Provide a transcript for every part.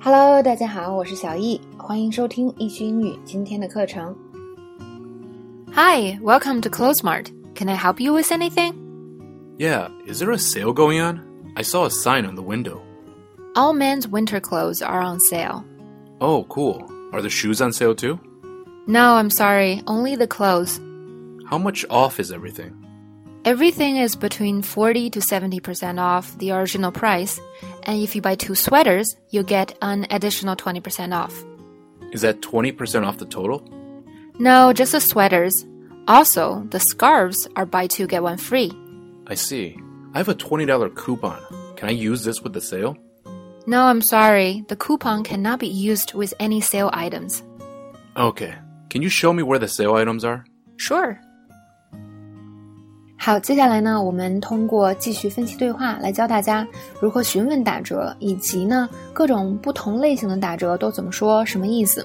Hello，大家好，我是小易，欢迎收听易趣英语今天的课程。Hi, welcome to Clothesmart. Can I help you with anything? Yeah, is there a sale going on? I saw a sign on the window. All men's winter clothes are on sale. Oh, cool. Are the shoes on sale too? No, I'm sorry, only the clothes. How much off is everything? Everything is between 40 to 70% off the original price, and if you buy two sweaters, you get an additional 20% off. Is that 20% off the total? No, just the sweaters. Also, the scarves are buy two get one free. I see. I have a $20 coupon. Can I use this with the sale? No, I'm sorry, the coupon cannot be used with any sale items. Okay. Can you show me where the sale items are? Sure. 好，接下来呢，我们通过继续分析对话来教大家如何询问打折，以及呢各种不同类型的打折都怎么说，什么意思。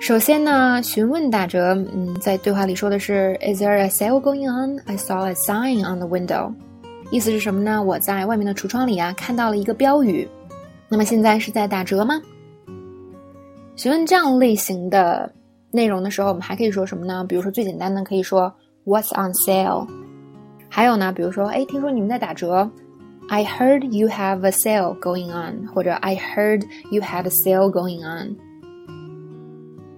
首先呢，询问打折，嗯，在对话里说的是 "Is there a sale going on? I saw a sign on the window." 意思是什么呢？我在外面的橱窗里啊看到了一个标语。那么现在是在打折吗？询问这样类型的内容的时候，我们还可以说什么呢？比如说最简单的，可以说 "What's on sale?" 还有呢，比如说，哎，听说你们在打折，I heard you have a sale going on，或者 I heard you had a sale going on。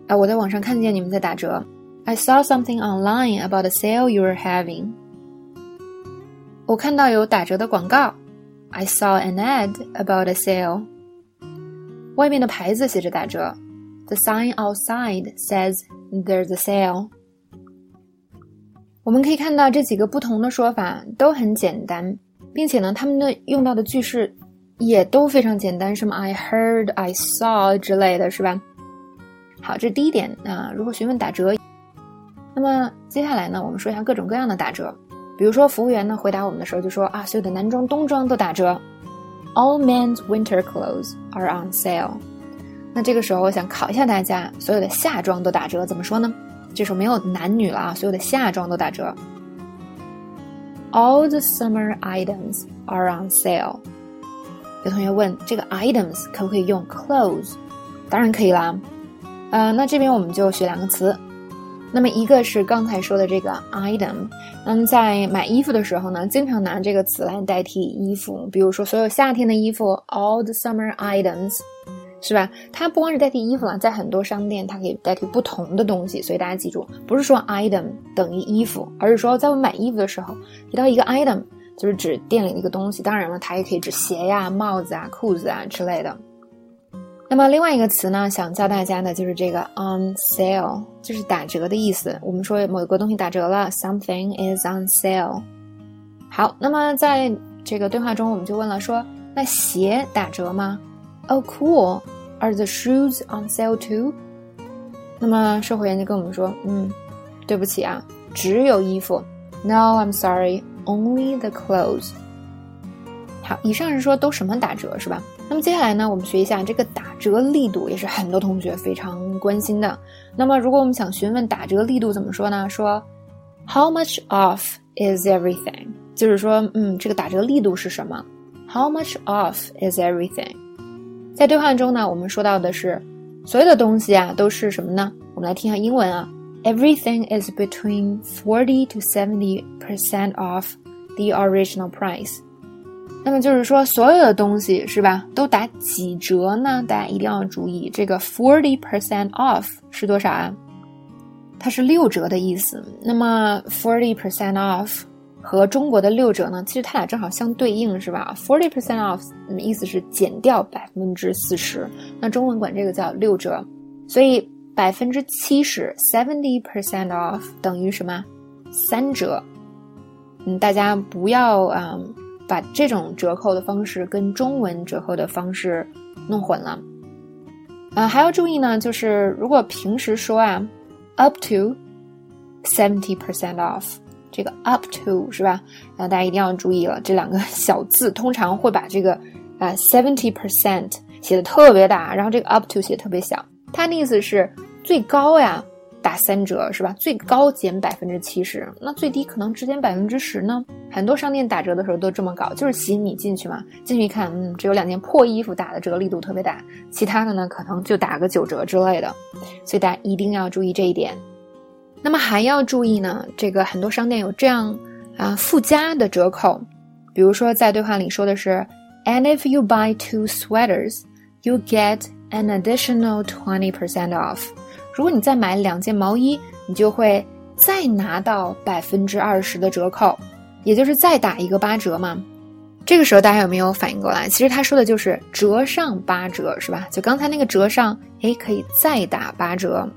啊，我在网上看见你们在打折。I saw something online about a sale you were having。我看到有打折的广告。I saw an ad about a sale。外面的牌子写着打折。The sign outside says there's a sale。 我们可以看到这几个不同的说法都很简单，并且呢，他们的用到的句式也都非常简单，什么 I heard、I saw 之类的是吧？好，这是第一点啊。如果询问打折，那么接下来呢，我们说一下各种各样的打折。比如说，服务员呢回答我们的时候就说啊，所有的男装、冬装都打折，All men's winter clothes are on sale。那这个时候，我想考一下大家，所有的夏装都打折，怎么说呢？这时候没有男女了啊，所有的夏装都打折。All the summer items are on sale。有同学问，这个 items 可不可以用 clothes？当然可以啦。呃，那这边我们就学两个词，那么一个是刚才说的这个 item，那么，在买衣服的时候呢，经常拿这个词来代替衣服，比如说所有夏天的衣服，all the summer items，是吧？它不光是代替衣服了，在很多商店它可以代替不同的东西，所以大家记住，不是说 item 等于衣服，而是说在我们买衣服的时候提到一个 item，就是指店里的一个东西，当然了，它也可以指鞋呀、帽子啊、裤子啊之类的。那么另外一个词呢，想教大家的就是这个 on sale，就是打折的意思。我们说某个东西打折了，something is on sale。好，那么在这个对话中，我们就问了说，那鞋打折吗？Oh cool, are the shoes on sale too？那么售货员就跟我们说，嗯，对不起啊，只有衣服。No, I'm sorry, only the clothes。好，以上是说都什么打折是吧？那么接下来呢，我们学一下这个打折力度，也是很多同学非常关心的。那么如果我们想询问打折力度怎么说呢？说 How much off is everything？就是说，嗯，这个打折力度是什么？How much off is everything？在对话中呢，我们说到的是所有的东西啊都是什么呢？我们来听一下英文啊，Everything is between forty to seventy percent off the original price。那么就是说，所有的东西是吧，都打几折呢？大家一定要注意，这个 forty percent off 是多少啊？它是六折的意思。那么 forty percent off 和中国的六折呢，其实它俩正好相对应，是吧？forty percent off 意思是减掉百分之四十，那中文管这个叫六折。所以百分之七十 seventy percent off 等于什么？三折。嗯，大家不要啊。把这种折扣的方式跟中文折扣的方式弄混了，啊，还要注意呢，就是如果平时说啊，up to seventy percent off，这个 up to 是吧？那大家一定要注意了，这两个小字通常会把这个啊 seventy percent 写的特别大，然后这个 up to 写特别小，它的意思是最高呀。打三折是吧？最高减百分之七十，那最低可能只减百分之十呢？很多商店打折的时候都这么搞，就是吸引你进去嘛。进去一看，嗯，只有两件破衣服打的折力度特别大，其他的呢可能就打个九折之类的。所以大家一定要注意这一点。那么还要注意呢，这个很多商店有这样啊附加的折扣，比如说在对话里说的是，And if you buy two sweaters, you get an additional twenty percent off。如果你再买两件毛衣，你就会再拿到百分之二十的折扣，也就是再打一个八折嘛。这个时候大家有没有反应过来？其实他说的就是折上八折，是吧？就刚才那个折上，哎，可以再打八折，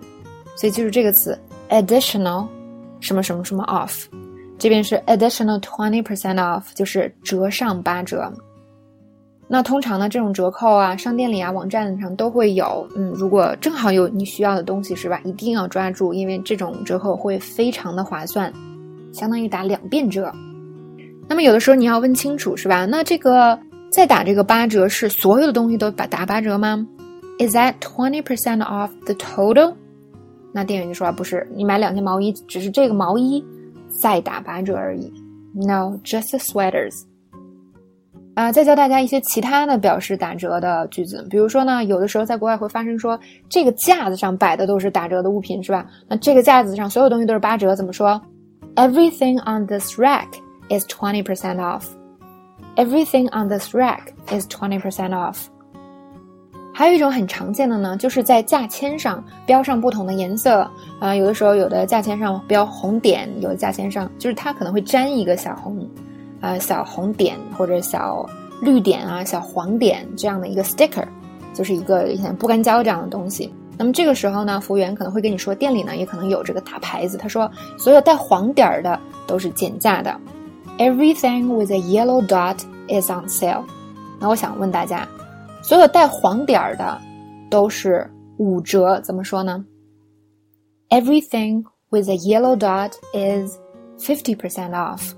所以就是这个词。Additional 什么什么什么 off，这边是 additional twenty percent off，就是折上八折。那通常呢，这种折扣啊，商店里啊、网站上都会有。嗯，如果正好有你需要的东西，是吧？一定要抓住，因为这种折扣会非常的划算，相当于打两遍折。那么有的时候你要问清楚，是吧？那这个再打这个八折是所有的东西都打打八折吗？Is that twenty percent off the total？那店员就说：“不是，你买两件毛衣，只是这个毛衣再打八折而已。No，just the sweaters。啊，再教大家一些其他的表示打折的句子，比如说呢，有的时候在国外会发生说，这个架子上摆的都是打折的物品，是吧？那这个架子上所有东西都是八折，怎么说？Everything on this rack is twenty percent off. Everything on this rack is twenty percent off. 还有一种很常见的呢，就是在价签上标上不同的颜色啊，有的时候有的价签上标红点，有的价签上就是它可能会粘一个小红，呃小红点或者小绿点啊、小黄点这样的一个 sticker，就是一个像不干胶这样的东西。那么这个时候呢，服务员可能会跟你说，店里呢也可能有这个大牌子，他说所有带黄点儿的都是减价的，Everything with a yellow dot is on sale。那我想问大家。所有带黄点儿的都是五折，怎么说呢？Everything with a yellow dot is fifty percent off。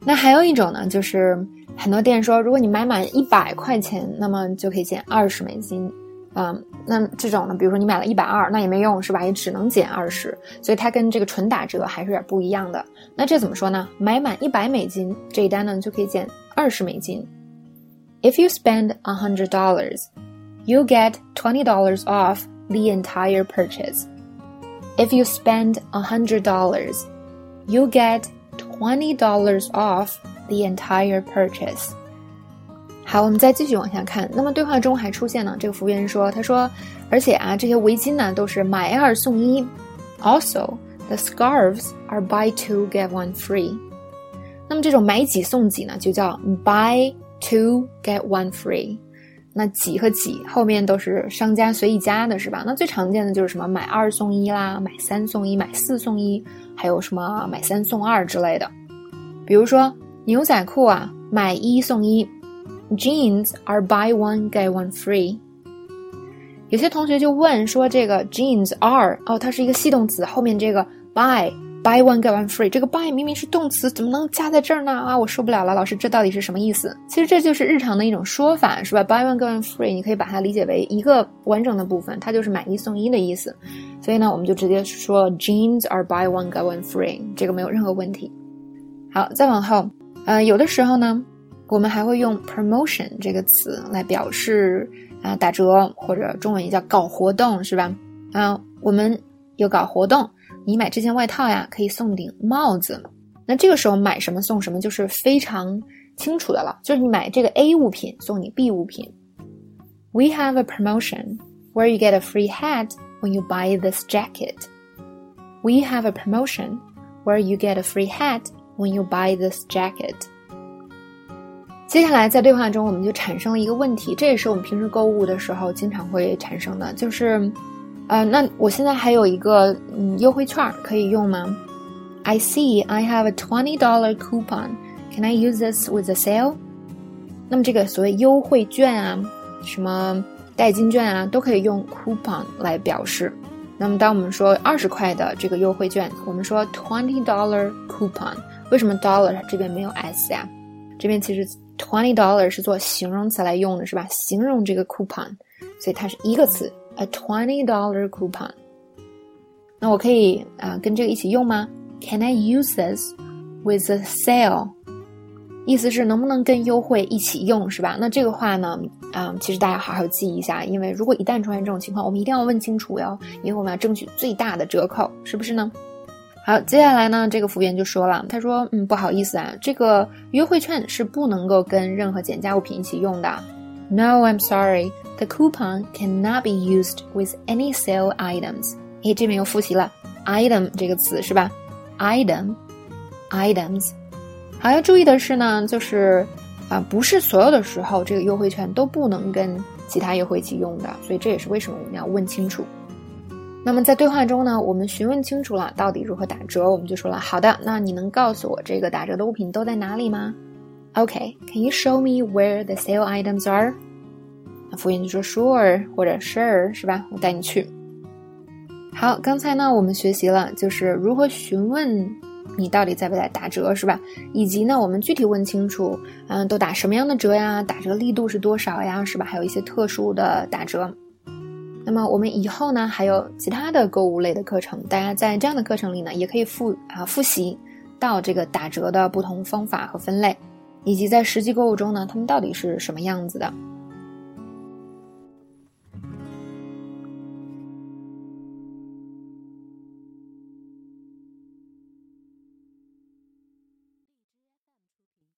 那还有一种呢，就是很多店说，如果你买满一百块钱，那么就可以减二十美金。嗯，那这种呢，比如说你买了一百二，那也没用是吧？也只能减二十，所以它跟这个纯打折还是有点不一样的。那这怎么说呢？买满一百美金这一单呢，就可以减二十美金。If you spend $100, you get $20 off the entire purchase. If you spend $100, you get $20 off the entire purchase. 好，我们再继续往下看。那么对话中还出现了这个服务员说：“他说，而且啊，这些围巾呢都是买二送一。Also, the scarves are buy two get one free。那么这种买几送几呢，就叫 buy Two get one free，那几和几后面都是商家随意加的，是吧？那最常见的就是什么买二送一啦，买三送一，买四送一，还有什么买三送二之类的。比如说牛仔裤啊，买一送一，Jeans are buy one get one free。有些同学就问说，这个 Jeans are 哦，它是一个系动词，后面这个 buy。Buy one get one free，这个 buy 明明是动词，怎么能加在这儿呢？啊，我受不了了，老师，这到底是什么意思？其实这就是日常的一种说法，是吧？Buy one get one free，你可以把它理解为一个完整的部分，它就是买一送一的意思。所以呢，我们就直接说 Jeans are buy one get one free，这个没有任何问题。好，再往后，呃，有的时候呢，我们还会用 promotion 这个词来表示啊打折，或者中文也叫搞活动，是吧？啊，我们有搞活动。你买这件外套呀，可以送顶帽子。那这个时候买什么送什么就是非常清楚的了，就是你买这个 A 物品送你 B 物品。We have a promotion where you get a free hat when you buy this jacket. We have a promotion where you get a free hat when you buy this jacket. 接下来在对话中，我们就产生了一个问题，这也是我们平时购物的时候经常会产生的，就是。呃，那我现在还有一个嗯优惠券可以用吗？I see I have a twenty dollar coupon. Can I use this with the sale? 那么这个所谓优惠券啊，什么代金券啊，都可以用 coupon 来表示。那么当我们说二十块的这个优惠券，我们说 twenty dollar coupon。为什么 dollar 这边没有 s 呀？这边其实 twenty dollar 是做形容词来用的，是吧？形容这个 coupon，所以它是一个词。A twenty dollar coupon。那我可以啊、跟这个一起用吗？Can I use this with a sale，意思是能不能跟优惠一起用，是吧？那这个话呢，啊，其实大家好好记一下，因为如果一旦出现这种情况，我们一定要问清楚哟，因为我们要争取最大的折扣，是不是呢？好，接下来呢，这个服务员就说了，他说，嗯，不好意思啊，这个优惠券是不能够跟任何减价物品一起用的。No, I'm sorry, the coupon cannot be used with any sale items. 诶，这边又复习了 item 这个词是吧？item, items。好，要注意的是呢，就是啊，不是所有的时候这个优惠券都不能跟其他优惠一起用的，所以这也是为什么我们要问清楚。那么在对话中呢，我们询问清楚了到底如何打折，我们就说了，好的，那你能告诉我这个打折的物品都在哪里吗？OK，Can you show me where the sale items are？那服务员就说 Sure 或者 Sure 是吧？我带你去。好，刚才呢我们学习了就是如何询问你到底在不在打折是吧？以及呢我们具体问清楚，嗯，都打什么样的折呀？打折力度是多少呀？是吧？还有一些特殊的打折。那么我们以后呢，还有其他的购物类的课程，大家在这样的课程里呢，也可以复啊复习到这个打折的不同方法和分类，以及在实际购物中呢，他们到底是什么样子的。